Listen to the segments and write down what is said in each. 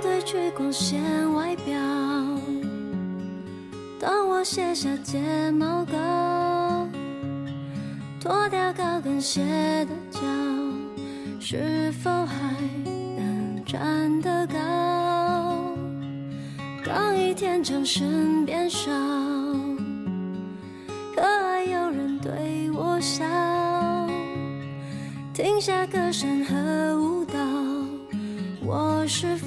褪去光鲜外表，当我卸下睫毛膏，脱掉高跟鞋的脚，是否还能站得高？当一天掌声变少，可爱有人对我笑，停下歌声和舞蹈，我是否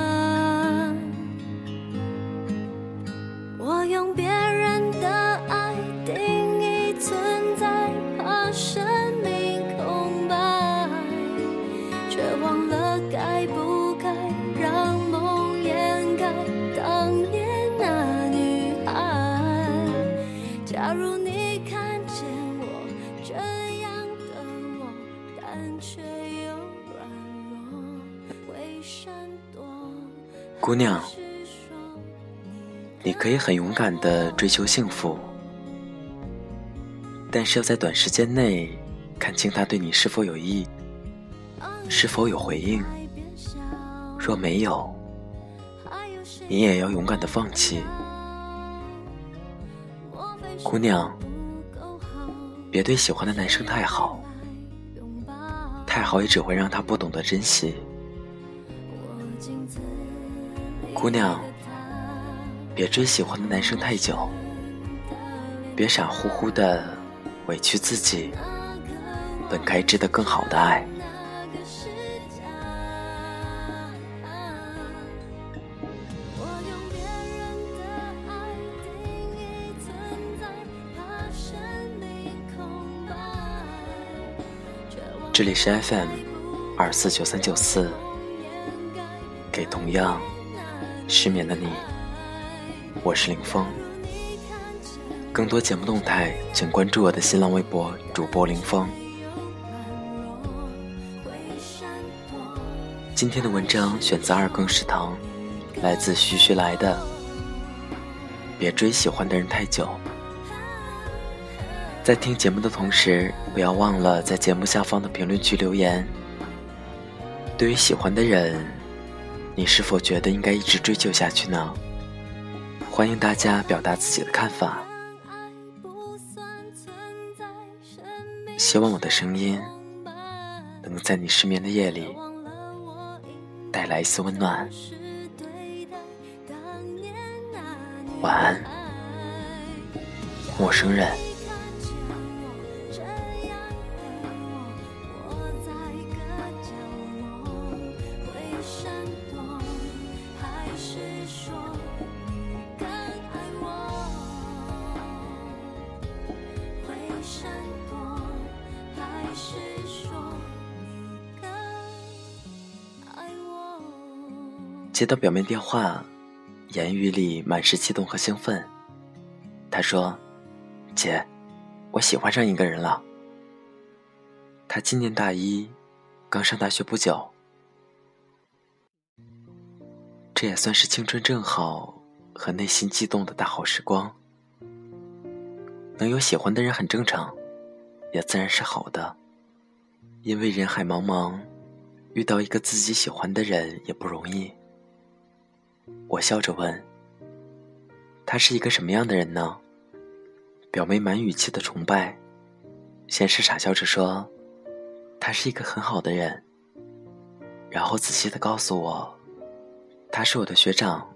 姑娘你可以很勇敢的追求幸福，但是要在短时间内看清他对你是否有意，是否有回应。若没有，你也要勇敢的放弃。姑娘，别对喜欢的男生太好，太好也只会让他不懂得珍惜。姑娘，别追喜欢的男生太久，别傻乎乎的委屈自己，本该值得更好的爱。这里是 FM 二四九三九四，给同样失眠的你，我是林峰。更多节目动态，请关注我的新浪微博主播林峰。今天的文章选择二更食堂，来自徐徐来的。别追喜欢的人太久。在听节目的同时，不要忘了在节目下方的评论区留言。对于喜欢的人，你是否觉得应该一直追求下去呢？欢迎大家表达自己的看法。希望我的声音能在你失眠的夜里带来一丝温暖。晚安，陌生人。接到表妹电话，言语里满是激动和兴奋。她说：“姐，我喜欢上一个人了。他今年大一，刚上大学不久。这也算是青春正好和内心悸动的大好时光。能有喜欢的人很正常，也自然是好的。因为人海茫茫，遇到一个自己喜欢的人也不容易。”我笑着问：“他是一个什么样的人呢？”表妹满语气的崇拜，先是傻笑着说：“他是一个很好的人。”然后仔细的告诉我：“他是我的学长，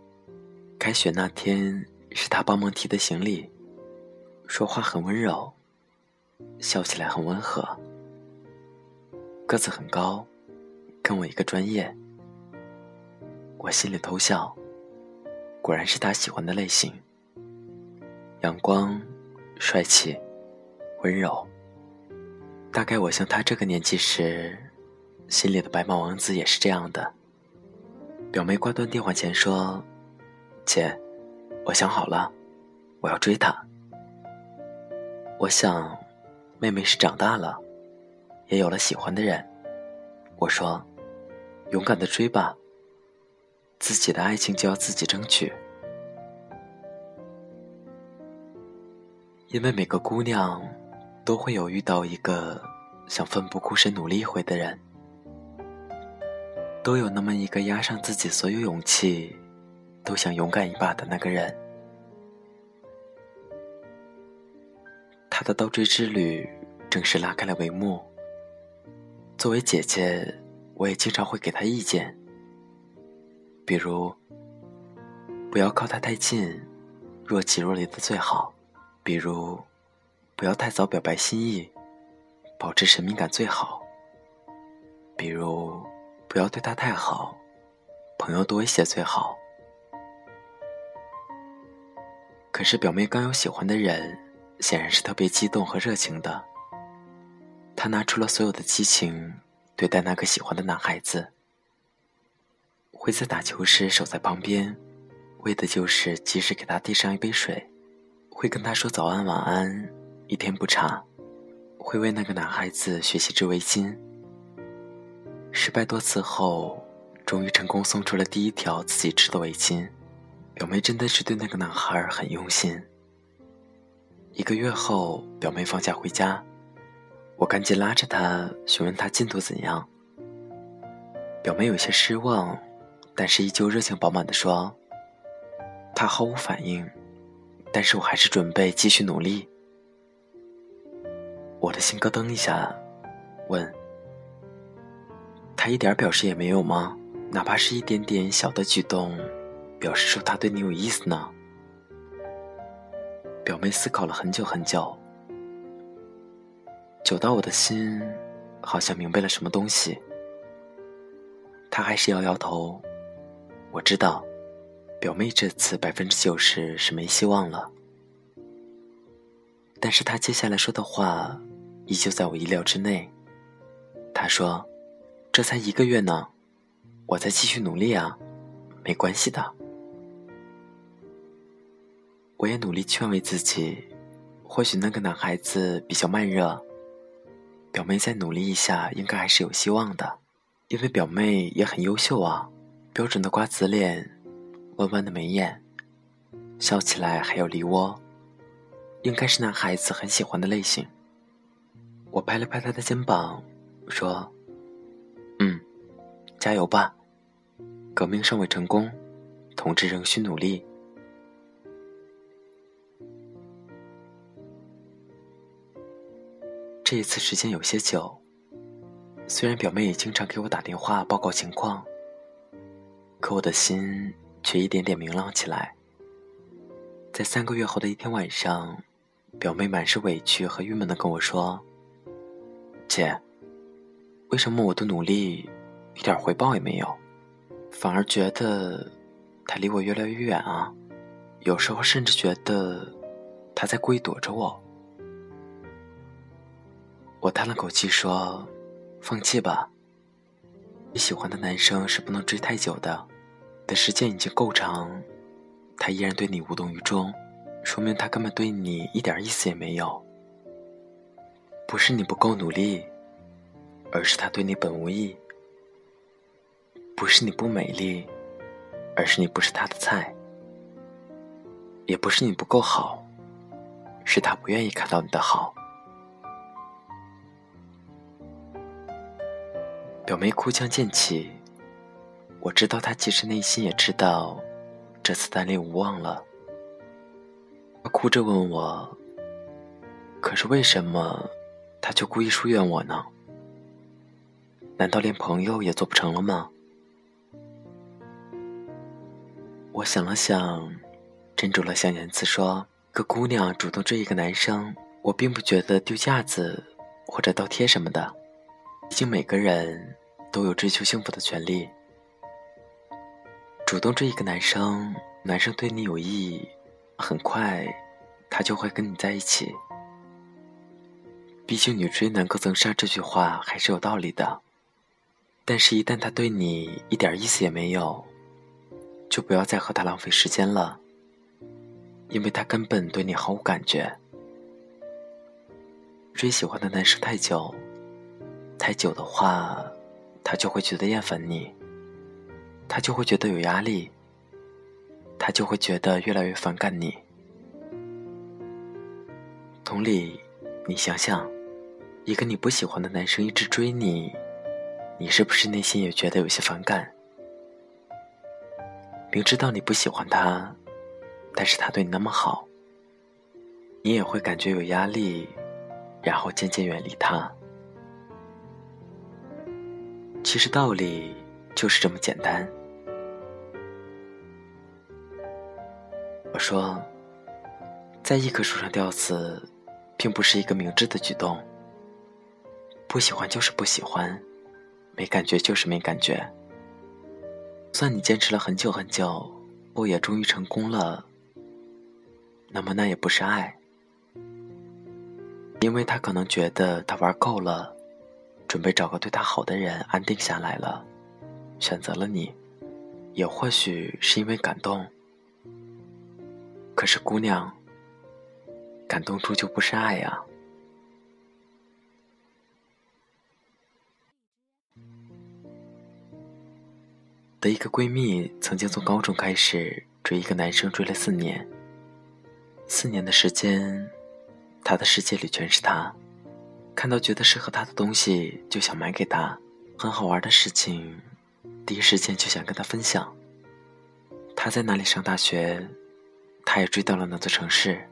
开学那天是他帮忙提的行李，说话很温柔，笑起来很温和，个子很高，跟我一个专业。”我心里偷笑。果然是他喜欢的类型，阳光、帅气、温柔。大概我像他这个年纪时，心里的白马王子也是这样的。表妹挂断电话前说：“姐，我想好了，我要追他。”我想，妹妹是长大了，也有了喜欢的人，我说：“勇敢的追吧，自己的爱情就要自己争取。”因为每个姑娘都会有遇到一个想奋不顾身努力一回的人，都有那么一个压上自己所有勇气，都想勇敢一把的那个人。他的倒追之旅正式拉开了帷幕。作为姐姐，我也经常会给他意见，比如不要靠他太近，若即若离的最好。比如，不要太早表白心意，保持神秘感最好。比如，不要对他太好，朋友多一些最好。可是表妹刚有喜欢的人，显然是特别激动和热情的。她拿出了所有的激情对待那个喜欢的男孩子，会在打球时守在旁边，为的就是及时给他递上一杯水。会跟他说早安晚安，一天不差。会为那个男孩子学习织围巾。失败多次后，终于成功送出了第一条自己织的围巾。表妹真的是对那个男孩很用心。一个月后，表妹放假回家，我赶紧拉着她询问她进度怎样。表妹有些失望，但是依旧热情饱满的说：“她毫无反应。”但是我还是准备继续努力。我的心咯噔一下，问：“他一点表示也没有吗？哪怕是一点点小的举动，表示说他对你有意思呢？”表妹思考了很久很久，久到我的心好像明白了什么东西。她还是摇摇头。我知道。表妹这次百分之九十是没希望了，但是她接下来说的话依旧在我意料之内。她说：“这才一个月呢，我再继续努力啊，没关系的。”我也努力劝慰自己，或许那个男孩子比较慢热，表妹再努力一下，应该还是有希望的，因为表妹也很优秀啊，标准的瓜子脸。弯弯的眉眼，笑起来还有梨窝，应该是男孩子很喜欢的类型。我拍了拍他的肩膀，说：“，加油吧，革命尚未成功，同志仍需努力。”这一次时间有些久，虽然表妹也经常给我打电话报告情况，可我的心。却一点点明朗起来。在三个月后的一天晚上，表妹满是委屈和郁闷的跟我说：“姐，为什么我的努力一点回报也没有，反而觉得他离我越来越远啊？有时候甚至觉得他在故意躲着我。”我叹了口气说：“放弃吧，你喜欢的男生是不能追太久的。”的时间已经够长，他依然对你无动于衷，说明他根本对你一点意思也没有。不是你不够努力，而是他对你本无意。不是你不美丽，而是你不是他的菜。也不是你不够好，是他不愿意看到你的好。表妹哭腔渐起。我知道他其实内心也知道，这次单恋无望了。他哭着问我：“可是为什么，他就故意疏远我呢？难道连朋友也做不成了吗？”我想了想，斟酌了下言辞说：“个姑娘主动追一个男生，我并不觉得丢架子或者倒贴什么的。毕竟每个人都有追求幸福的权利。”主动追一个男生，男生对你有意，很快，他就会跟你在一起。毕竟“女追男隔层纱”这句话还是有道理的。但是，一旦他对你一点意思也没有，就不要再和他浪费时间了，因为他根本对你毫无感觉。追喜欢的男生太久，太久的话，他就会觉得厌烦你，他就会觉得有压力，他就会觉得越来越反感你。同理，你想想，一个你不喜欢的男生一直追你，你是不是内心也觉得有些反感？明知道你不喜欢他，但是他对你那么好，你也会感觉有压力，然后渐渐远离他。其实道理就是这么简单。我说，在一棵树上吊死。并不是一个明智的举动。不喜欢就是不喜欢，没感觉就是没感觉。算你坚持了很久很久，我也终于成功了。那么那也不是爱，因为他可能觉得他玩够了，准备找个对他好的人安定下来了，选择了你，也或许是因为感动。可是姑娘。感动终究不是爱呀。的一个闺蜜曾经从高中开始追一个男生，追了四年。四年的时间，她的世界里全是他，看到觉得适合他的东西就想买给他，很好玩的事情，第一时间就想跟他分享。他在哪里上大学，他也追到了那座城市。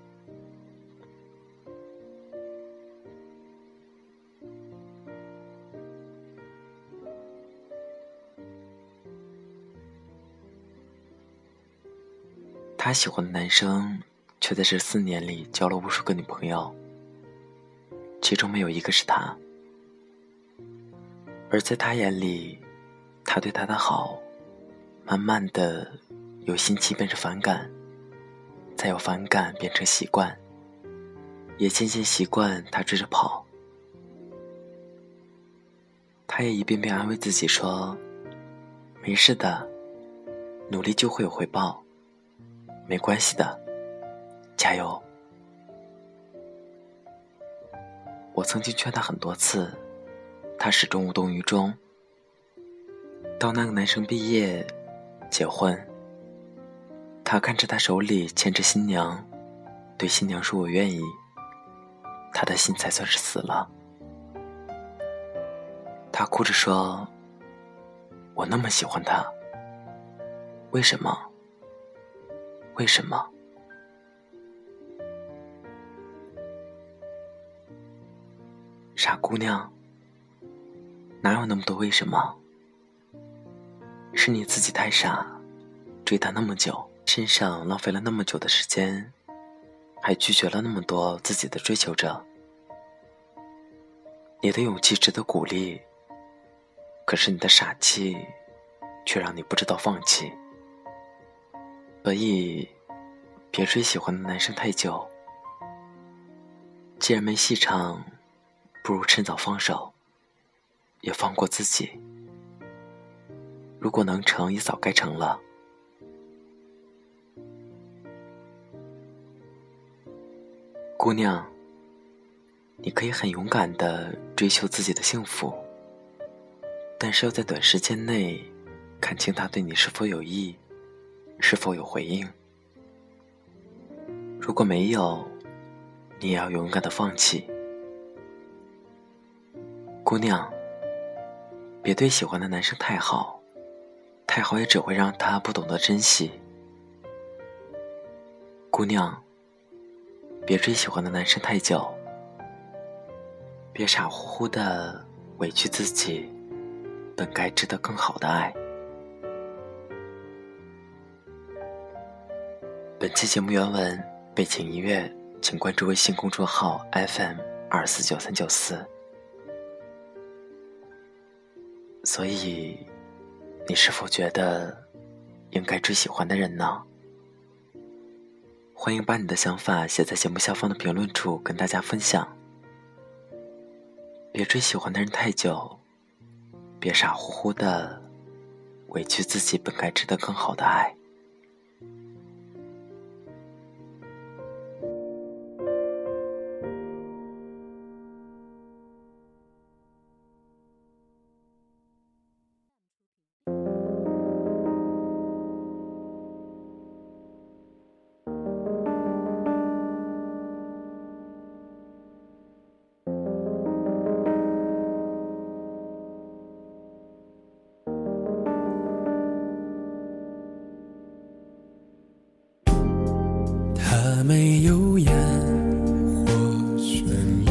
他喜欢的男生，却在这四年里交了无数个女朋友，其中没有一个是他。而在他眼里，他对他的好，慢慢的由心悸变成反感，再由反感变成习惯，也渐渐习惯他追着跑。他也一遍遍安慰自己说：“没事的，努力就会有回报。”没关系的，加油！我曾经劝他很多次，他始终无动于衷。到那个男生毕业、结婚，他看着他手里牵着新娘，对新娘说：“我愿意。”他的心才算是死了。他哭着说：“我那么喜欢他，为什么？”为什么，傻姑娘？哪有那么多为什么？是你自己太傻，追他那么久，身上浪费了那么久的时间，还拒绝了那么多自己的追求者。你的勇气值得鼓励，可是你的傻气，却让你不知道放弃。所以，别追喜欢的男生太久。既然没戏唱，不如趁早放手，也放过自己。如果能成，也早该成了。姑娘，你可以很勇敢的追求自己的幸福，但是要在短时间内看清他对你是否有意。是否有回应？如果没有，你也要勇敢的放弃。姑娘，别对喜欢的男生太好，太好也只会让他不懂得珍惜。姑娘，别追喜欢的男生太久，别傻乎乎的委屈自己，本该值得更好的爱。本期节目原文、背景音乐，请关注微信公众号 FM 二四九三九四。所以，你是否觉得应该追喜欢的人呢？欢迎把你的想法写在节目下方的评论处，跟大家分享。别追喜欢的人太久，别傻乎乎的委屈自己，本该值得更好的爱。它没有烟火绚丽，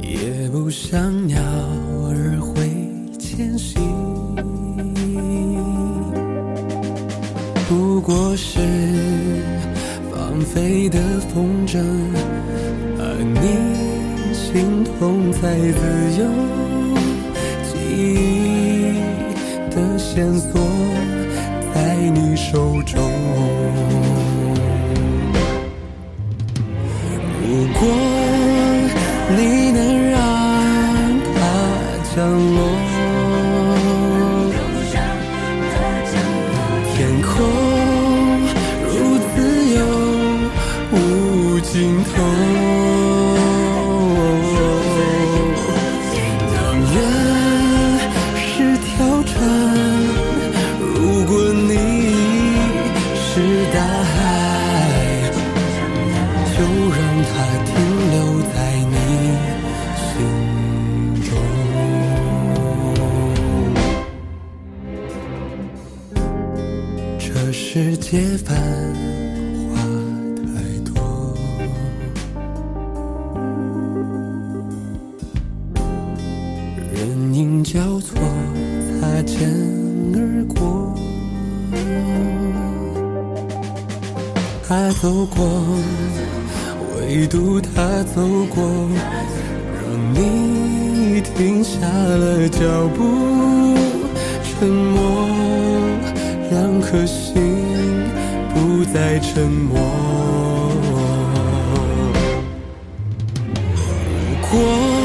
也不像鸟儿会迁徙，不过是放飞的风筝，而你心痛在自由记忆的线索。你世界繁华太多，人影交错，擦肩而过。他走过，唯独他走过，让你停下了脚步，沉默，两颗心不再沉默。如果